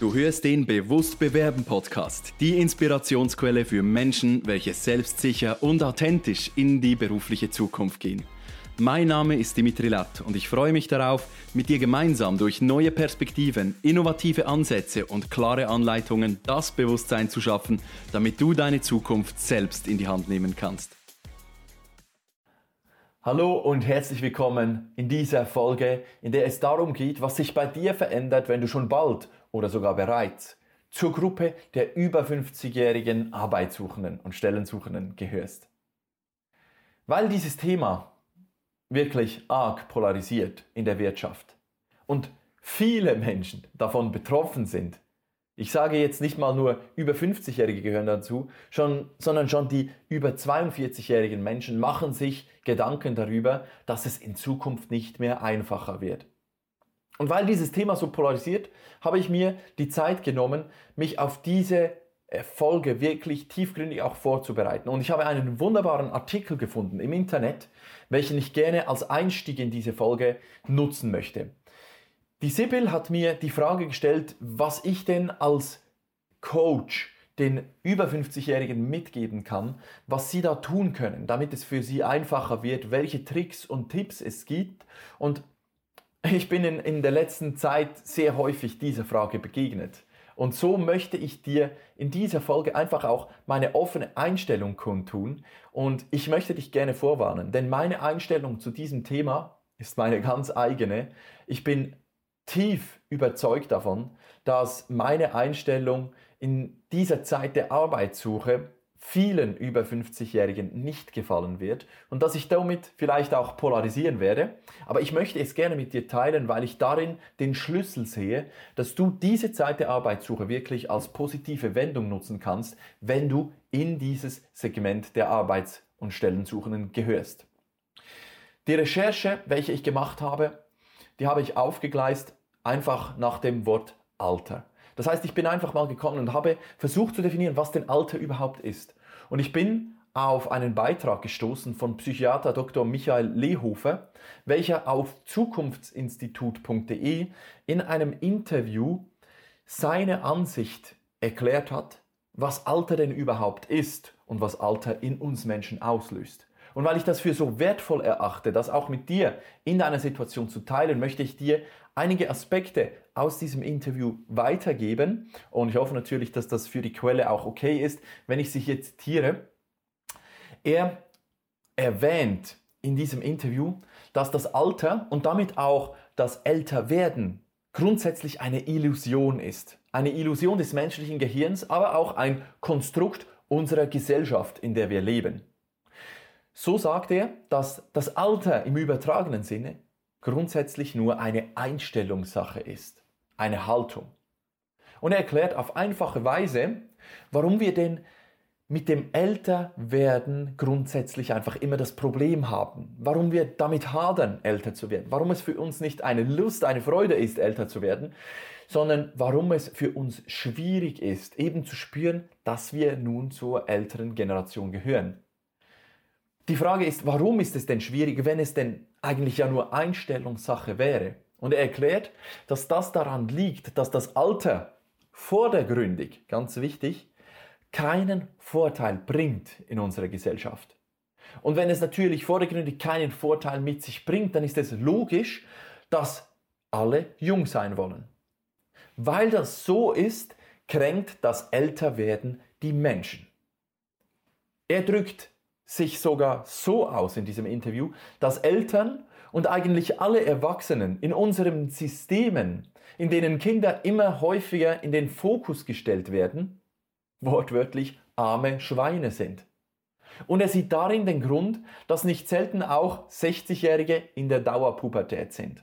Du hörst den Bewusst Bewerben Podcast, die Inspirationsquelle für Menschen, welche selbstsicher und authentisch in die berufliche Zukunft gehen. Mein Name ist Dimitri Latt und ich freue mich darauf, mit dir gemeinsam durch neue Perspektiven, innovative Ansätze und klare Anleitungen das Bewusstsein zu schaffen, damit du deine Zukunft selbst in die Hand nehmen kannst. Hallo und herzlich willkommen in dieser Folge, in der es darum geht, was sich bei dir verändert, wenn du schon bald oder sogar bereits zur Gruppe der über 50-jährigen Arbeitssuchenden und Stellensuchenden gehörst. Weil dieses Thema wirklich arg polarisiert in der Wirtschaft und viele Menschen davon betroffen sind, ich sage jetzt nicht mal nur über 50-Jährige gehören dazu, schon, sondern schon die über 42-jährigen Menschen machen sich Gedanken darüber, dass es in Zukunft nicht mehr einfacher wird. Und weil dieses Thema so polarisiert, habe ich mir die Zeit genommen, mich auf diese Folge wirklich tiefgründig auch vorzubereiten. Und ich habe einen wunderbaren Artikel gefunden im Internet, welchen ich gerne als Einstieg in diese Folge nutzen möchte. Die Sibyl hat mir die Frage gestellt, was ich denn als Coach den über 50-Jährigen mitgeben kann, was sie da tun können, damit es für sie einfacher wird, welche Tricks und Tipps es gibt. Und ich bin in, in der letzten Zeit sehr häufig dieser Frage begegnet. Und so möchte ich dir in dieser Folge einfach auch meine offene Einstellung kundtun. Und ich möchte dich gerne vorwarnen, denn meine Einstellung zu diesem Thema ist meine ganz eigene. Ich bin tief überzeugt davon, dass meine Einstellung in dieser Zeit der Arbeitssuche vielen über 50-Jährigen nicht gefallen wird und dass ich damit vielleicht auch polarisieren werde. Aber ich möchte es gerne mit dir teilen, weil ich darin den Schlüssel sehe, dass du diese Zeit der Arbeitssuche wirklich als positive Wendung nutzen kannst, wenn du in dieses Segment der Arbeits- und Stellensuchenden gehörst. Die Recherche, welche ich gemacht habe, die habe ich aufgegleist einfach nach dem Wort Alter. Das heißt, ich bin einfach mal gekommen und habe versucht zu definieren, was denn Alter überhaupt ist. Und ich bin auf einen Beitrag gestoßen von Psychiater Dr. Michael Lehofer, welcher auf zukunftsinstitut.de in einem Interview seine Ansicht erklärt hat, was Alter denn überhaupt ist und was Alter in uns Menschen auslöst. Und weil ich das für so wertvoll erachte, das auch mit dir in deiner Situation zu teilen, möchte ich dir einige Aspekte aus diesem Interview weitergeben. Und ich hoffe natürlich, dass das für die Quelle auch okay ist, wenn ich sie hier zitiere. Er erwähnt in diesem Interview, dass das Alter und damit auch das Älterwerden grundsätzlich eine Illusion ist. Eine Illusion des menschlichen Gehirns, aber auch ein Konstrukt unserer Gesellschaft, in der wir leben. So sagt er, dass das Alter im übertragenen Sinne grundsätzlich nur eine Einstellungssache ist, eine Haltung. Und er erklärt auf einfache Weise, warum wir denn mit dem Älterwerden grundsätzlich einfach immer das Problem haben. Warum wir damit hadern, älter zu werden. Warum es für uns nicht eine Lust, eine Freude ist, älter zu werden, sondern warum es für uns schwierig ist, eben zu spüren, dass wir nun zur älteren Generation gehören. Die Frage ist, warum ist es denn schwierig, wenn es denn eigentlich ja nur Einstellungssache wäre? Und er erklärt, dass das daran liegt, dass das Alter vordergründig, ganz wichtig, keinen Vorteil bringt in unserer Gesellschaft. Und wenn es natürlich vordergründig keinen Vorteil mit sich bringt, dann ist es logisch, dass alle jung sein wollen. Weil das so ist, kränkt das Älterwerden die Menschen. Er drückt sich sogar so aus in diesem Interview, dass Eltern und eigentlich alle Erwachsenen in unseren Systemen, in denen Kinder immer häufiger in den Fokus gestellt werden, wortwörtlich arme Schweine sind. Und er sieht darin den Grund, dass nicht selten auch 60-Jährige in der Dauerpubertät sind.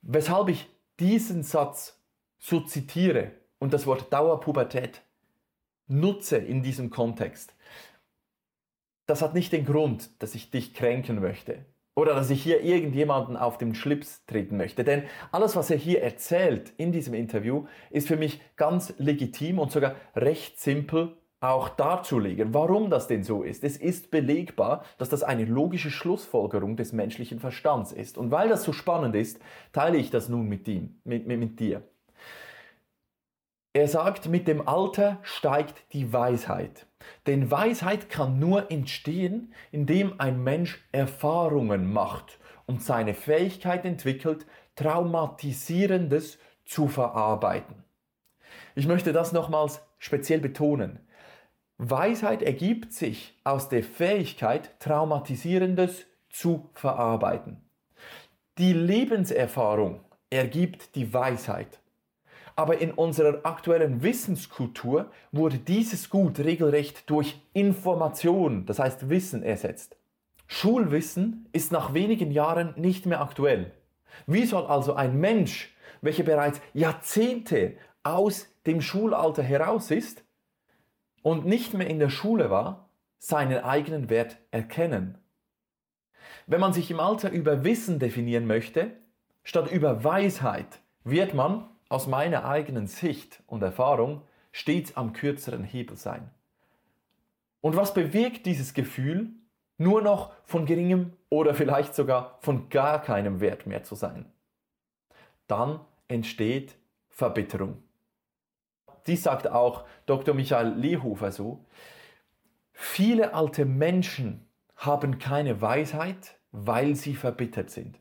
Weshalb ich diesen Satz so zitiere und das Wort Dauerpubertät nutze in diesem Kontext, das hat nicht den Grund, dass ich dich kränken möchte oder dass ich hier irgendjemanden auf den Schlips treten möchte. Denn alles, was er hier erzählt in diesem Interview, ist für mich ganz legitim und sogar recht simpel auch darzulegen, warum das denn so ist. Es ist belegbar, dass das eine logische Schlussfolgerung des menschlichen Verstands ist. Und weil das so spannend ist, teile ich das nun mit, ihm, mit, mit, mit dir. Er sagt, mit dem Alter steigt die Weisheit. Denn Weisheit kann nur entstehen, indem ein Mensch Erfahrungen macht und seine Fähigkeit entwickelt, Traumatisierendes zu verarbeiten. Ich möchte das nochmals speziell betonen. Weisheit ergibt sich aus der Fähigkeit, Traumatisierendes zu verarbeiten. Die Lebenserfahrung ergibt die Weisheit. Aber in unserer aktuellen Wissenskultur wurde dieses Gut regelrecht durch Information, das heißt Wissen, ersetzt. Schulwissen ist nach wenigen Jahren nicht mehr aktuell. Wie soll also ein Mensch, welcher bereits Jahrzehnte aus dem Schulalter heraus ist und nicht mehr in der Schule war, seinen eigenen Wert erkennen? Wenn man sich im Alter über Wissen definieren möchte, statt über Weisheit, wird man aus meiner eigenen Sicht und Erfahrung stets am kürzeren Hebel sein. Und was bewirkt dieses Gefühl, nur noch von geringem oder vielleicht sogar von gar keinem Wert mehr zu sein? Dann entsteht Verbitterung. Dies sagt auch Dr. Michael Lehofer so. Viele alte Menschen haben keine Weisheit, weil sie verbittert sind.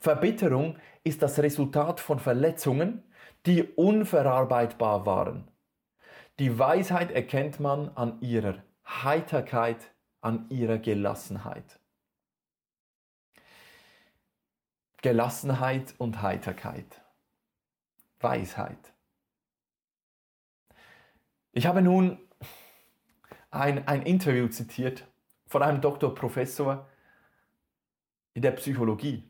Verbitterung ist das Resultat von Verletzungen, die unverarbeitbar waren. Die Weisheit erkennt man an ihrer Heiterkeit, an ihrer Gelassenheit. Gelassenheit und Heiterkeit. Weisheit. Ich habe nun ein, ein Interview zitiert von einem Doktor Professor in der Psychologie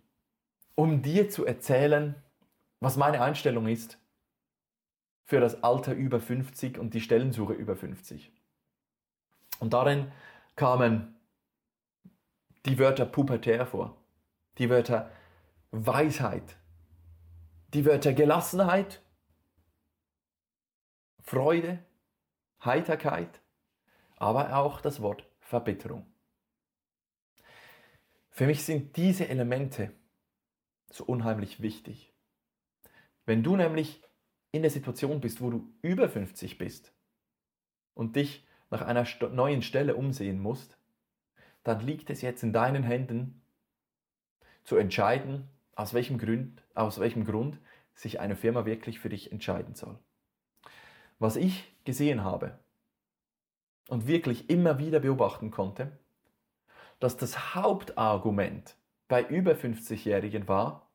um dir zu erzählen, was meine Einstellung ist für das Alter über 50 und die Stellensuche über 50. Und darin kamen die Wörter pubertär vor, die Wörter Weisheit, die Wörter Gelassenheit, Freude, Heiterkeit, aber auch das Wort Verbitterung. Für mich sind diese Elemente so unheimlich wichtig. Wenn du nämlich in der Situation bist, wo du über 50 bist und dich nach einer neuen Stelle umsehen musst, dann liegt es jetzt in deinen Händen zu entscheiden, aus welchem Grund, aus welchem Grund sich eine Firma wirklich für dich entscheiden soll. Was ich gesehen habe und wirklich immer wieder beobachten konnte, dass das Hauptargument bei über 50-Jährigen war,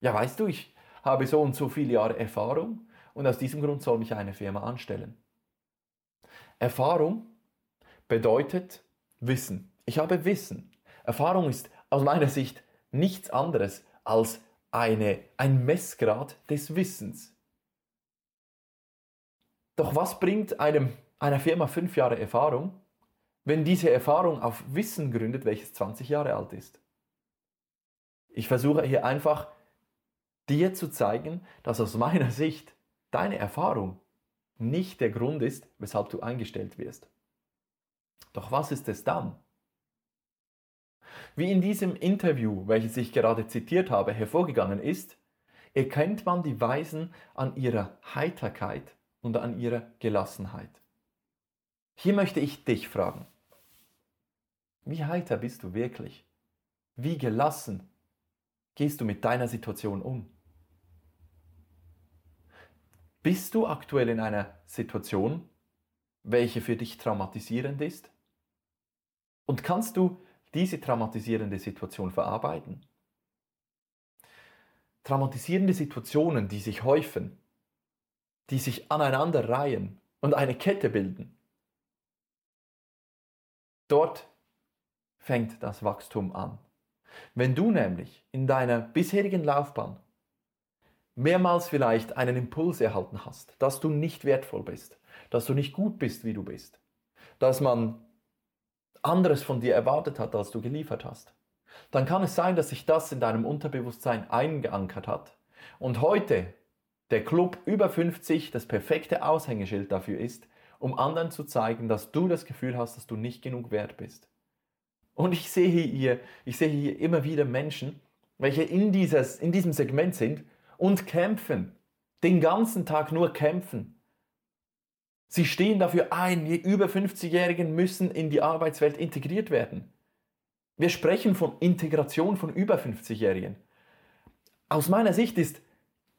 ja weißt du, ich habe so und so viele Jahre Erfahrung und aus diesem Grund soll mich eine Firma anstellen. Erfahrung bedeutet Wissen. Ich habe Wissen. Erfahrung ist aus meiner Sicht nichts anderes als eine, ein Messgrad des Wissens. Doch was bringt einem, einer Firma fünf Jahre Erfahrung, wenn diese Erfahrung auf Wissen gründet, welches 20 Jahre alt ist? Ich versuche hier einfach dir zu zeigen, dass aus meiner Sicht deine Erfahrung nicht der Grund ist, weshalb du eingestellt wirst. Doch was ist es dann? Wie in diesem Interview, welches ich gerade zitiert habe, hervorgegangen ist, erkennt man die Weisen an ihrer Heiterkeit und an ihrer Gelassenheit. Hier möchte ich dich fragen, wie heiter bist du wirklich? Wie gelassen gehst du mit deiner Situation um? Bist du aktuell in einer Situation, welche für dich traumatisierend ist? Und kannst du diese traumatisierende Situation verarbeiten? Traumatisierende Situationen, die sich häufen, die sich aneinander reihen und eine Kette bilden. Dort fängt das Wachstum an. Wenn du nämlich in deiner bisherigen Laufbahn mehrmals vielleicht einen Impuls erhalten hast, dass du nicht wertvoll bist, dass du nicht gut bist, wie du bist, dass man anderes von dir erwartet hat, als du geliefert hast, dann kann es sein, dass sich das in deinem Unterbewusstsein eingeankert hat und heute der Club über 50 das perfekte Aushängeschild dafür ist, um anderen zu zeigen, dass du das Gefühl hast, dass du nicht genug wert bist. Und ich sehe hier, ich sehe hier immer wieder Menschen, welche in, dieses, in diesem Segment sind und kämpfen den ganzen Tag nur kämpfen. Sie stehen dafür ein, die über 50-Jährigen müssen in die Arbeitswelt integriert werden. Wir sprechen von Integration von über 50-Jährigen. Aus meiner Sicht ist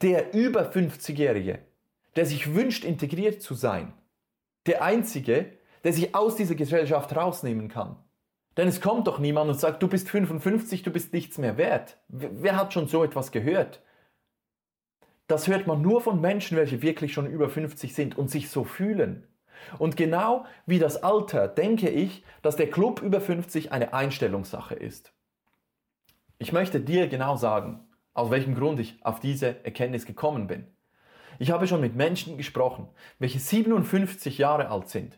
der über 50-Jährige, der sich wünscht, integriert zu sein, der Einzige, der sich aus dieser Gesellschaft rausnehmen kann. Denn es kommt doch niemand und sagt, du bist 55, du bist nichts mehr wert. Wer hat schon so etwas gehört? Das hört man nur von Menschen, welche wirklich schon über 50 sind und sich so fühlen. Und genau wie das Alter denke ich, dass der Club über 50 eine Einstellungssache ist. Ich möchte dir genau sagen, aus welchem Grund ich auf diese Erkenntnis gekommen bin. Ich habe schon mit Menschen gesprochen, welche 57 Jahre alt sind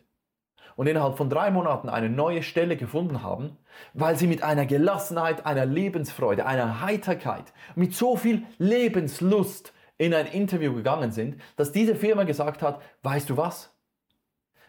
und innerhalb von drei Monaten eine neue Stelle gefunden haben, weil sie mit einer Gelassenheit, einer Lebensfreude, einer Heiterkeit, mit so viel Lebenslust in ein Interview gegangen sind, dass diese Firma gesagt hat, weißt du was?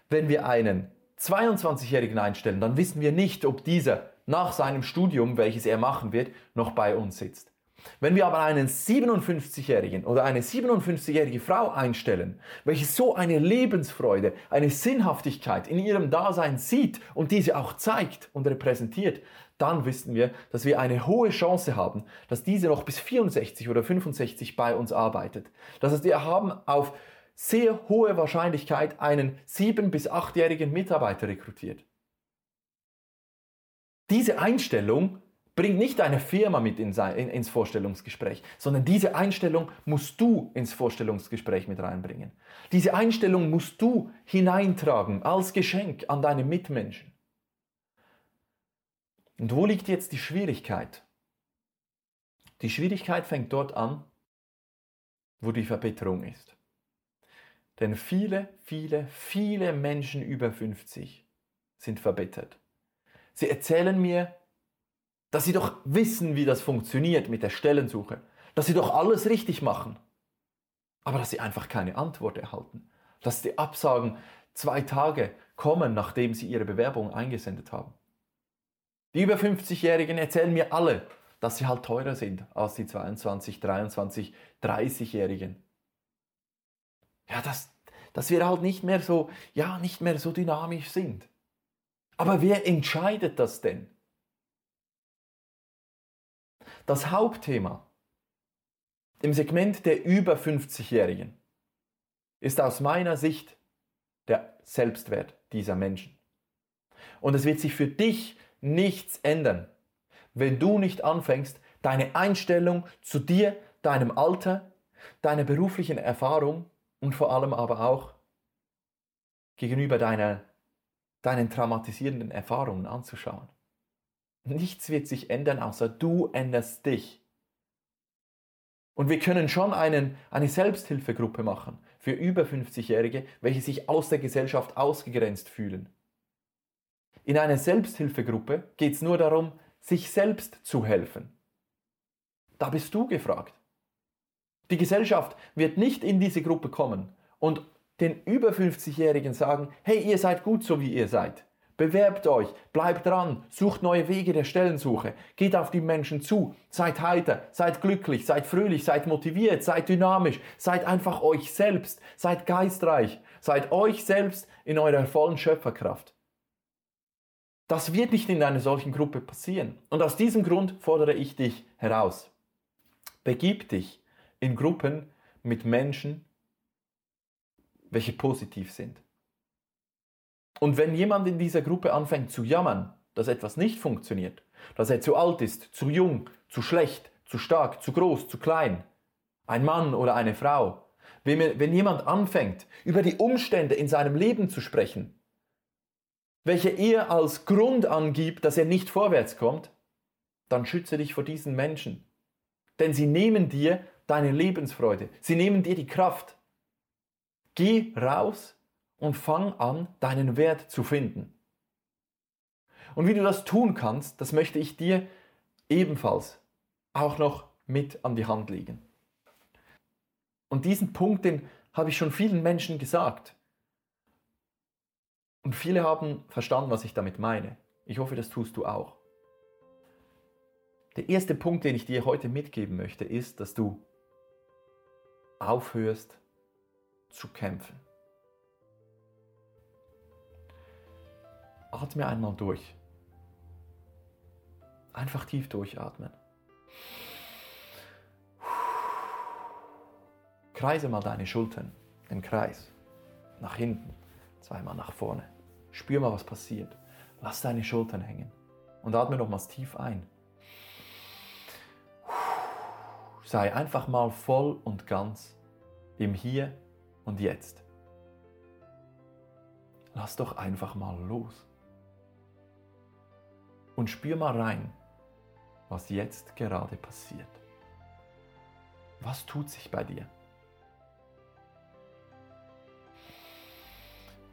Wenn wir einen 22-Jährigen einstellen, dann wissen wir nicht, ob dieser nach seinem Studium, welches er machen wird, noch bei uns sitzt. Wenn wir aber einen 57-Jährigen oder eine 57-jährige Frau einstellen, welche so eine Lebensfreude, eine Sinnhaftigkeit in ihrem Dasein sieht und diese auch zeigt und repräsentiert, dann wissen wir, dass wir eine hohe Chance haben, dass diese noch bis 64 oder 65 bei uns arbeitet. Das heißt, wir haben auf sehr hohe Wahrscheinlichkeit einen 7- bis 8-jährigen Mitarbeiter rekrutiert. Diese Einstellung bringt nicht deine Firma mit in in, ins Vorstellungsgespräch, sondern diese Einstellung musst du ins Vorstellungsgespräch mit reinbringen. Diese Einstellung musst du hineintragen als Geschenk an deine Mitmenschen. Und wo liegt jetzt die Schwierigkeit? Die Schwierigkeit fängt dort an, wo die Verbitterung ist. Denn viele, viele, viele Menschen über 50 sind verbittert. Sie erzählen mir, dass sie doch wissen, wie das funktioniert mit der Stellensuche, dass sie doch alles richtig machen, aber dass sie einfach keine Antwort erhalten, dass die Absagen zwei Tage kommen, nachdem sie ihre Bewerbung eingesendet haben. Die über 50-Jährigen erzählen mir alle, dass sie halt teurer sind als die 22, 23, 30-Jährigen. Ja, dass, dass wir halt nicht mehr so, ja, nicht mehr so dynamisch sind. Aber wer entscheidet das denn? Das Hauptthema im Segment der über 50-Jährigen ist aus meiner Sicht der Selbstwert dieser Menschen. Und es wird sich für dich nichts ändern, wenn du nicht anfängst, deine Einstellung zu dir, deinem Alter, deiner beruflichen Erfahrung und vor allem aber auch gegenüber deiner, deinen traumatisierenden Erfahrungen anzuschauen. Nichts wird sich ändern, außer du änderst dich. Und wir können schon einen, eine Selbsthilfegruppe machen für über 50-Jährige, welche sich aus der Gesellschaft ausgegrenzt fühlen. In einer Selbsthilfegruppe geht es nur darum, sich selbst zu helfen. Da bist du gefragt. Die Gesellschaft wird nicht in diese Gruppe kommen und den über 50-Jährigen sagen, hey, ihr seid gut so wie ihr seid. Bewerbt euch, bleibt dran, sucht neue Wege der Stellensuche, geht auf die Menschen zu, seid heiter, seid glücklich, seid fröhlich, seid motiviert, seid dynamisch, seid einfach euch selbst, seid geistreich, seid euch selbst in eurer vollen Schöpferkraft. Das wird nicht in einer solchen Gruppe passieren. Und aus diesem Grund fordere ich dich heraus. Begib dich in Gruppen mit Menschen, welche positiv sind. Und wenn jemand in dieser Gruppe anfängt zu jammern, dass etwas nicht funktioniert, dass er zu alt ist, zu jung, zu schlecht, zu stark, zu groß, zu klein, ein Mann oder eine Frau, wenn, jemand anfängt, über die Umstände in seinem Leben zu sprechen, welche er als Grund angibt, dass er nicht vorwärts kommt, dann schütze dich vor diesen Menschen. Denn sie nehmen dir deine Lebensfreude, sie nehmen dir die Kraft. Geh raus und fang an, deinen Wert zu finden. Und wie du das tun kannst, das möchte ich dir ebenfalls auch noch mit an die Hand legen. Und diesen Punkt, den habe ich schon vielen Menschen gesagt. Und viele haben verstanden, was ich damit meine. Ich hoffe, das tust du auch. Der erste Punkt, den ich dir heute mitgeben möchte, ist, dass du aufhörst zu kämpfen. Atme einmal durch. Einfach tief durchatmen. Kreise mal deine Schultern im Kreis. Nach hinten, zweimal nach vorne. Spür mal, was passiert. Lass deine Schultern hängen. Und atme nochmals tief ein. Sei einfach mal voll und ganz im Hier und Jetzt. Lass doch einfach mal los. Und spür mal rein, was jetzt gerade passiert. Was tut sich bei dir?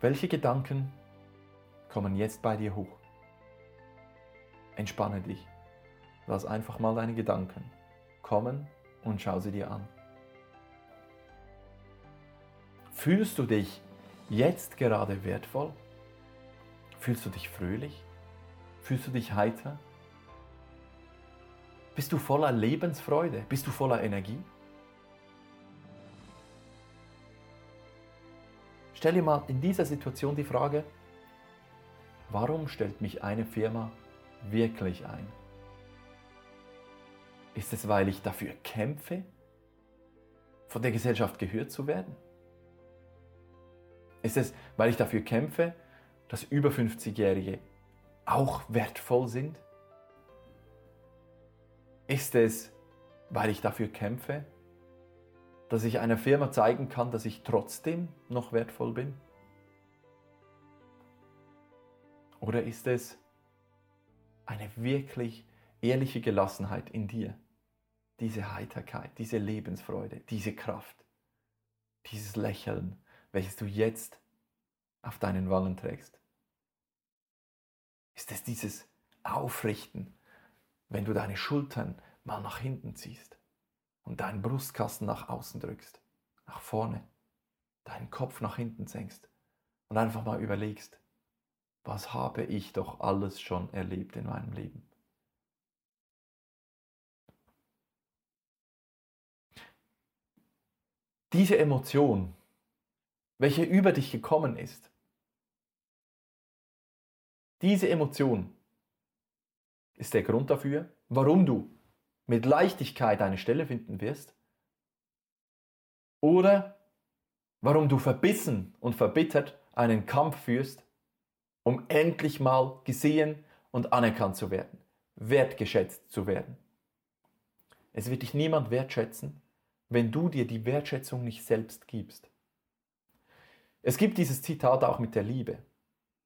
Welche Gedanken kommen jetzt bei dir hoch? Entspanne dich. Lass einfach mal deine Gedanken kommen und schau sie dir an. Fühlst du dich jetzt gerade wertvoll? Fühlst du dich fröhlich? Fühlst du dich heiter? Bist du voller Lebensfreude? Bist du voller Energie? Stell dir mal in dieser Situation die Frage, warum stellt mich eine Firma wirklich ein? Ist es, weil ich dafür kämpfe, von der Gesellschaft gehört zu werden? Ist es, weil ich dafür kämpfe, dass über 50-Jährige auch wertvoll sind? Ist es, weil ich dafür kämpfe, dass ich einer Firma zeigen kann, dass ich trotzdem noch wertvoll bin? Oder ist es eine wirklich ehrliche Gelassenheit in dir? Diese Heiterkeit, diese Lebensfreude, diese Kraft, dieses Lächeln, welches du jetzt auf deinen Wangen trägst? Ist es dieses Aufrichten, wenn du deine Schultern mal nach hinten ziehst und deinen Brustkasten nach außen drückst, nach vorne, deinen Kopf nach hinten senkst und einfach mal überlegst, was habe ich doch alles schon erlebt in meinem Leben? Diese Emotion, welche über dich gekommen ist, diese Emotion ist der Grund dafür, warum du mit Leichtigkeit eine Stelle finden wirst oder warum du verbissen und verbittert einen Kampf führst, um endlich mal gesehen und anerkannt zu werden, wertgeschätzt zu werden. Es wird dich niemand wertschätzen, wenn du dir die Wertschätzung nicht selbst gibst. Es gibt dieses Zitat auch mit der Liebe.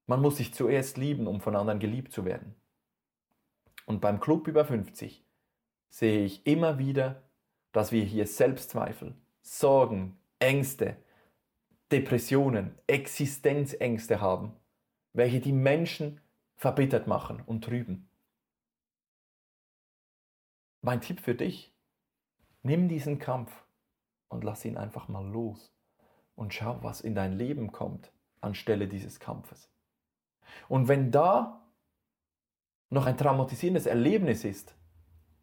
Man muss sich zuerst lieben, um von anderen geliebt zu werden. Und beim Club über 50 sehe ich immer wieder, dass wir hier Selbstzweifel, Sorgen, Ängste, Depressionen, Existenzängste haben, welche die Menschen verbittert machen und trüben. Mein Tipp für dich, nimm diesen Kampf und lass ihn einfach mal los und schau, was in dein Leben kommt anstelle dieses Kampfes. Und wenn da noch ein traumatisierendes Erlebnis ist,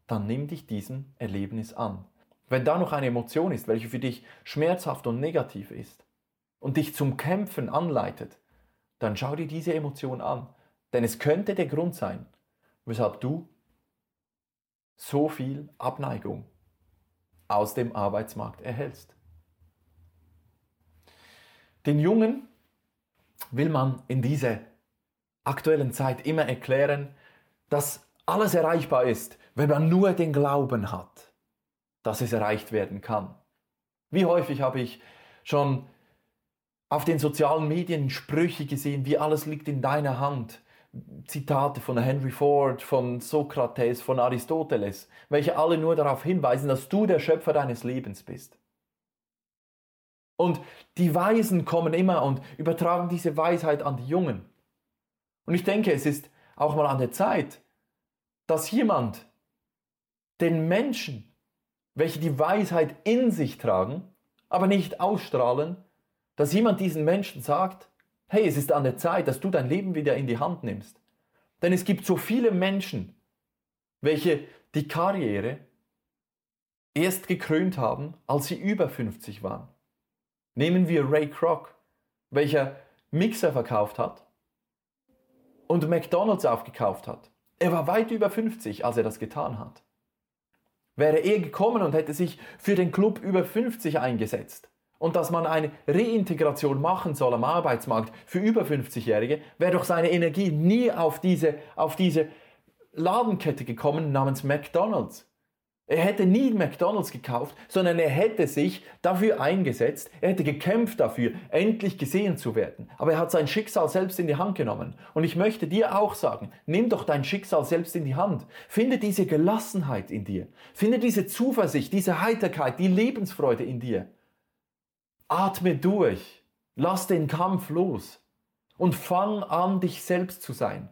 dann nimm dich diesem Erlebnis an. Wenn da noch eine Emotion ist, welche für dich schmerzhaft und negativ ist und dich zum Kämpfen anleitet, dann schau dir diese Emotion an. Denn es könnte der Grund sein, weshalb du so viel Abneigung aus dem Arbeitsmarkt erhältst. Den Jungen will man in dieser aktuellen Zeit immer erklären, dass alles erreichbar ist, wenn man nur den Glauben hat, dass es erreicht werden kann. Wie häufig habe ich schon auf den sozialen Medien Sprüche gesehen, wie alles liegt in deiner Hand. Zitate von Henry Ford, von Sokrates, von Aristoteles, welche alle nur darauf hinweisen, dass du der Schöpfer deines Lebens bist. Und die Weisen kommen immer und übertragen diese Weisheit an die Jungen. Und ich denke, es ist auch mal an der Zeit, dass jemand den Menschen, welche die Weisheit in sich tragen, aber nicht ausstrahlen, dass jemand diesen Menschen sagt, hey, es ist an der Zeit, dass du dein Leben wieder in die Hand nimmst. Denn es gibt so viele Menschen, welche die Karriere erst gekrönt haben, als sie über 50 waren. Nehmen wir Ray Kroc, welcher Mixer verkauft hat und McDonald's aufgekauft hat. Er war weit über 50, als er das getan hat. Wäre er gekommen und hätte sich für den Club über 50 eingesetzt und dass man eine Reintegration machen soll am Arbeitsmarkt für über 50-Jährige, wäre doch seine Energie nie auf diese, auf diese Ladenkette gekommen namens McDonald's. Er hätte nie McDonald's gekauft, sondern er hätte sich dafür eingesetzt, er hätte gekämpft dafür, endlich gesehen zu werden. Aber er hat sein Schicksal selbst in die Hand genommen. Und ich möchte dir auch sagen, nimm doch dein Schicksal selbst in die Hand. Finde diese Gelassenheit in dir. Finde diese Zuversicht, diese Heiterkeit, die Lebensfreude in dir. Atme durch. Lass den Kampf los. Und fang an, dich selbst zu sein.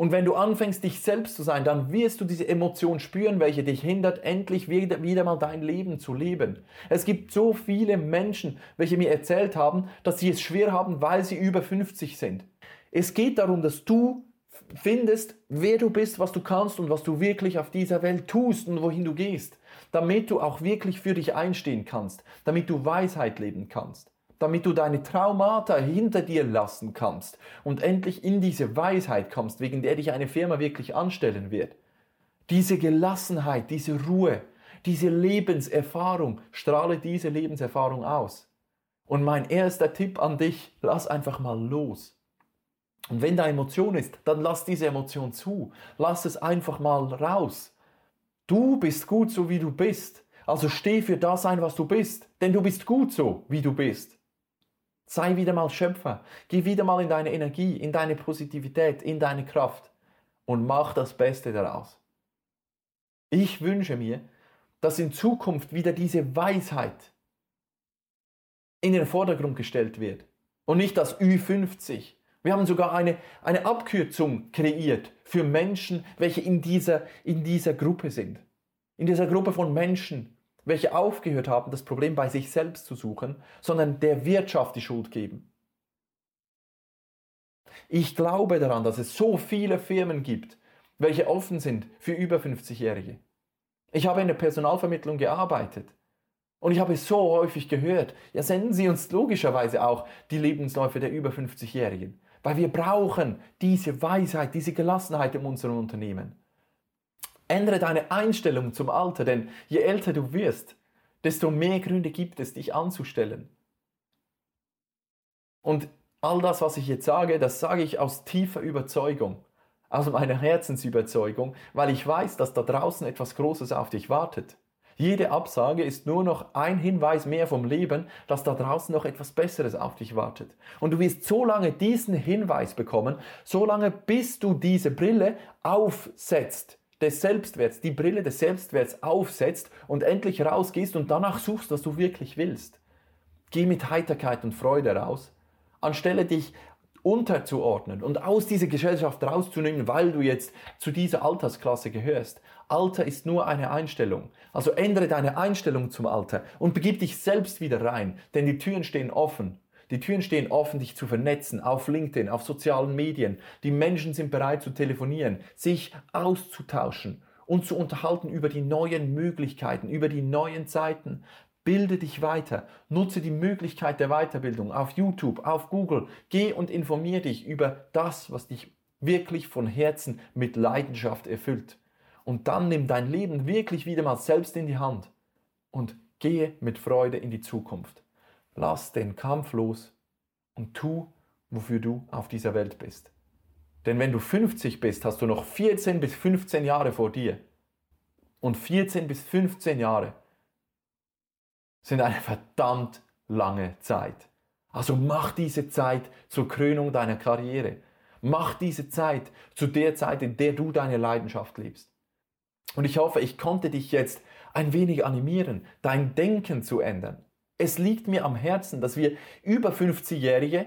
Und wenn du anfängst, dich selbst zu sein, dann wirst du diese Emotion spüren, welche dich hindert, endlich wieder, wieder mal dein Leben zu leben. Es gibt so viele Menschen, welche mir erzählt haben, dass sie es schwer haben, weil sie über 50 sind. Es geht darum, dass du findest, wer du bist, was du kannst und was du wirklich auf dieser Welt tust und wohin du gehst, damit du auch wirklich für dich einstehen kannst, damit du Weisheit leben kannst damit du deine Traumata hinter dir lassen kannst und endlich in diese Weisheit kommst, wegen der dich eine Firma wirklich anstellen wird. Diese Gelassenheit, diese Ruhe, diese Lebenserfahrung, strahle diese Lebenserfahrung aus. Und mein erster Tipp an dich, lass einfach mal los. Und wenn da Emotion ist, dann lass diese Emotion zu. Lass es einfach mal raus. Du bist gut so, wie du bist. Also steh für das ein, was du bist. Denn du bist gut so, wie du bist. Sei wieder mal Schöpfer. Geh wieder mal in deine Energie, in deine Positivität, in deine Kraft und mach das Beste daraus. Ich wünsche mir, dass in Zukunft wieder diese Weisheit in den Vordergrund gestellt wird und nicht das Ü50. Wir haben sogar eine, eine Abkürzung kreiert für Menschen, welche in dieser, in dieser Gruppe sind. In dieser Gruppe von Menschen, welche aufgehört haben, das Problem bei sich selbst zu suchen, sondern der Wirtschaft die Schuld geben. Ich glaube daran, dass es so viele Firmen gibt, welche offen sind für über 50-Jährige. Ich habe in der Personalvermittlung gearbeitet und ich habe so häufig gehört, ja senden Sie uns logischerweise auch die Lebensläufe der über 50-Jährigen, weil wir brauchen diese Weisheit, diese Gelassenheit in unserem Unternehmen. Ändere deine Einstellung zum Alter, denn je älter du wirst, desto mehr Gründe gibt es, dich anzustellen. Und all das, was ich jetzt sage, das sage ich aus tiefer Überzeugung, aus meiner Herzensüberzeugung, weil ich weiß, dass da draußen etwas Großes auf dich wartet. Jede Absage ist nur noch ein Hinweis mehr vom Leben, dass da draußen noch etwas Besseres auf dich wartet. Und du wirst so lange diesen Hinweis bekommen, so lange bis du diese Brille aufsetzt des Selbstwerts, die Brille des Selbstwerts aufsetzt und endlich rausgehst und danach suchst, was du wirklich willst. Geh mit Heiterkeit und Freude raus, anstelle dich unterzuordnen und aus dieser Gesellschaft rauszunehmen, weil du jetzt zu dieser Altersklasse gehörst. Alter ist nur eine Einstellung. Also ändere deine Einstellung zum Alter und begib dich selbst wieder rein, denn die Türen stehen offen. Die Türen stehen offen, dich zu vernetzen, auf LinkedIn, auf sozialen Medien. Die Menschen sind bereit zu telefonieren, sich auszutauschen und zu unterhalten über die neuen Möglichkeiten, über die neuen Zeiten. Bilde dich weiter, nutze die Möglichkeit der Weiterbildung auf YouTube, auf Google. Geh und informier dich über das, was dich wirklich von Herzen mit Leidenschaft erfüllt. Und dann nimm dein Leben wirklich wieder mal selbst in die Hand und gehe mit Freude in die Zukunft. Lass den Kampf los und tu, wofür du auf dieser Welt bist. Denn wenn du 50 bist, hast du noch 14 bis 15 Jahre vor dir. Und 14 bis 15 Jahre sind eine verdammt lange Zeit. Also mach diese Zeit zur Krönung deiner Karriere. Mach diese Zeit zu der Zeit, in der du deine Leidenschaft lebst. Und ich hoffe, ich konnte dich jetzt ein wenig animieren, dein Denken zu ändern. Es liegt mir am Herzen, dass wir über 50-Jährige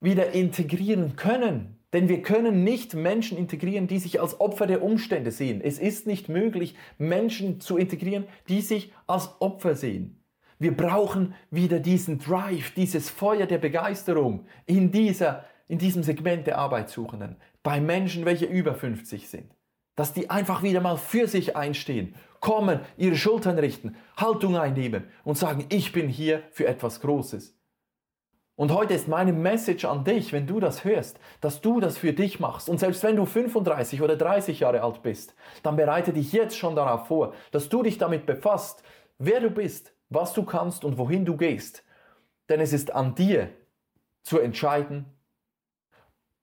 wieder integrieren können. Denn wir können nicht Menschen integrieren, die sich als Opfer der Umstände sehen. Es ist nicht möglich, Menschen zu integrieren, die sich als Opfer sehen. Wir brauchen wieder diesen Drive, dieses Feuer der Begeisterung in, dieser, in diesem Segment der Arbeitssuchenden, bei Menschen, welche über 50 sind. Dass die einfach wieder mal für sich einstehen, kommen, ihre Schultern richten, Haltung einnehmen und sagen, ich bin hier für etwas Großes. Und heute ist meine Message an dich, wenn du das hörst, dass du das für dich machst. Und selbst wenn du 35 oder 30 Jahre alt bist, dann bereite dich jetzt schon darauf vor, dass du dich damit befasst, wer du bist, was du kannst und wohin du gehst. Denn es ist an dir zu entscheiden,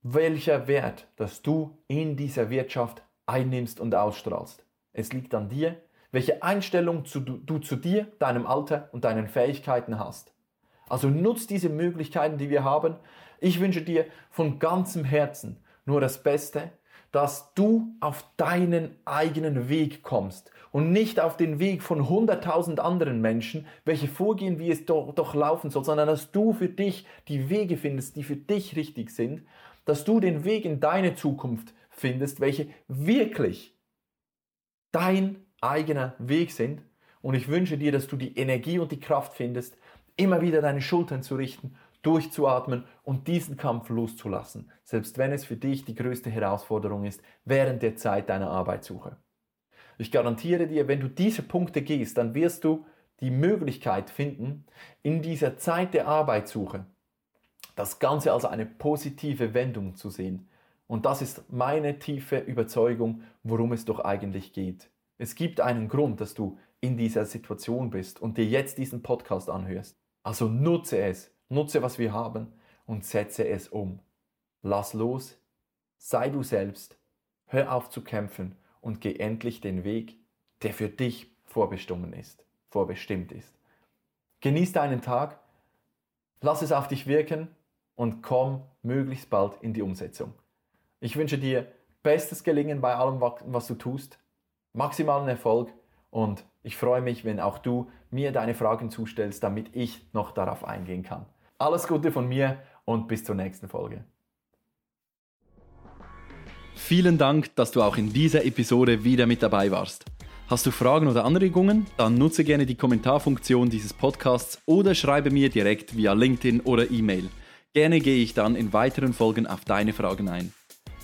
welcher Wert, dass du in dieser Wirtschaft einnimmst und ausstrahlst. Es liegt an dir, welche Einstellung du zu dir, deinem Alter und deinen Fähigkeiten hast. Also nutz diese Möglichkeiten, die wir haben. Ich wünsche dir von ganzem Herzen nur das Beste, dass du auf deinen eigenen Weg kommst und nicht auf den Weg von 100.000 anderen Menschen, welche vorgehen, wie es doch, doch laufen soll, sondern dass du für dich die Wege findest, die für dich richtig sind, dass du den Weg in deine Zukunft findest, welche wirklich dein eigener Weg sind. Und ich wünsche dir, dass du die Energie und die Kraft findest, immer wieder deine Schultern zu richten, durchzuatmen und diesen Kampf loszulassen, selbst wenn es für dich die größte Herausforderung ist während der Zeit deiner Arbeitssuche. Ich garantiere dir, wenn du diese Punkte gehst, dann wirst du die Möglichkeit finden, in dieser Zeit der Arbeitssuche das Ganze als eine positive Wendung zu sehen. Und das ist meine tiefe Überzeugung, worum es doch eigentlich geht. Es gibt einen Grund, dass du in dieser Situation bist und dir jetzt diesen Podcast anhörst. Also nutze es, nutze, was wir haben und setze es um. Lass los, sei du selbst, hör auf zu kämpfen und geh endlich den Weg, der für dich vorbestimmt ist, vorbestimmt ist. Genieß deinen Tag, lass es auf dich wirken und komm möglichst bald in die Umsetzung. Ich wünsche dir bestes Gelingen bei allem, was du tust, maximalen Erfolg und ich freue mich, wenn auch du mir deine Fragen zustellst, damit ich noch darauf eingehen kann. Alles Gute von mir und bis zur nächsten Folge. Vielen Dank, dass du auch in dieser Episode wieder mit dabei warst. Hast du Fragen oder Anregungen? Dann nutze gerne die Kommentarfunktion dieses Podcasts oder schreibe mir direkt via LinkedIn oder E-Mail. Gerne gehe ich dann in weiteren Folgen auf deine Fragen ein.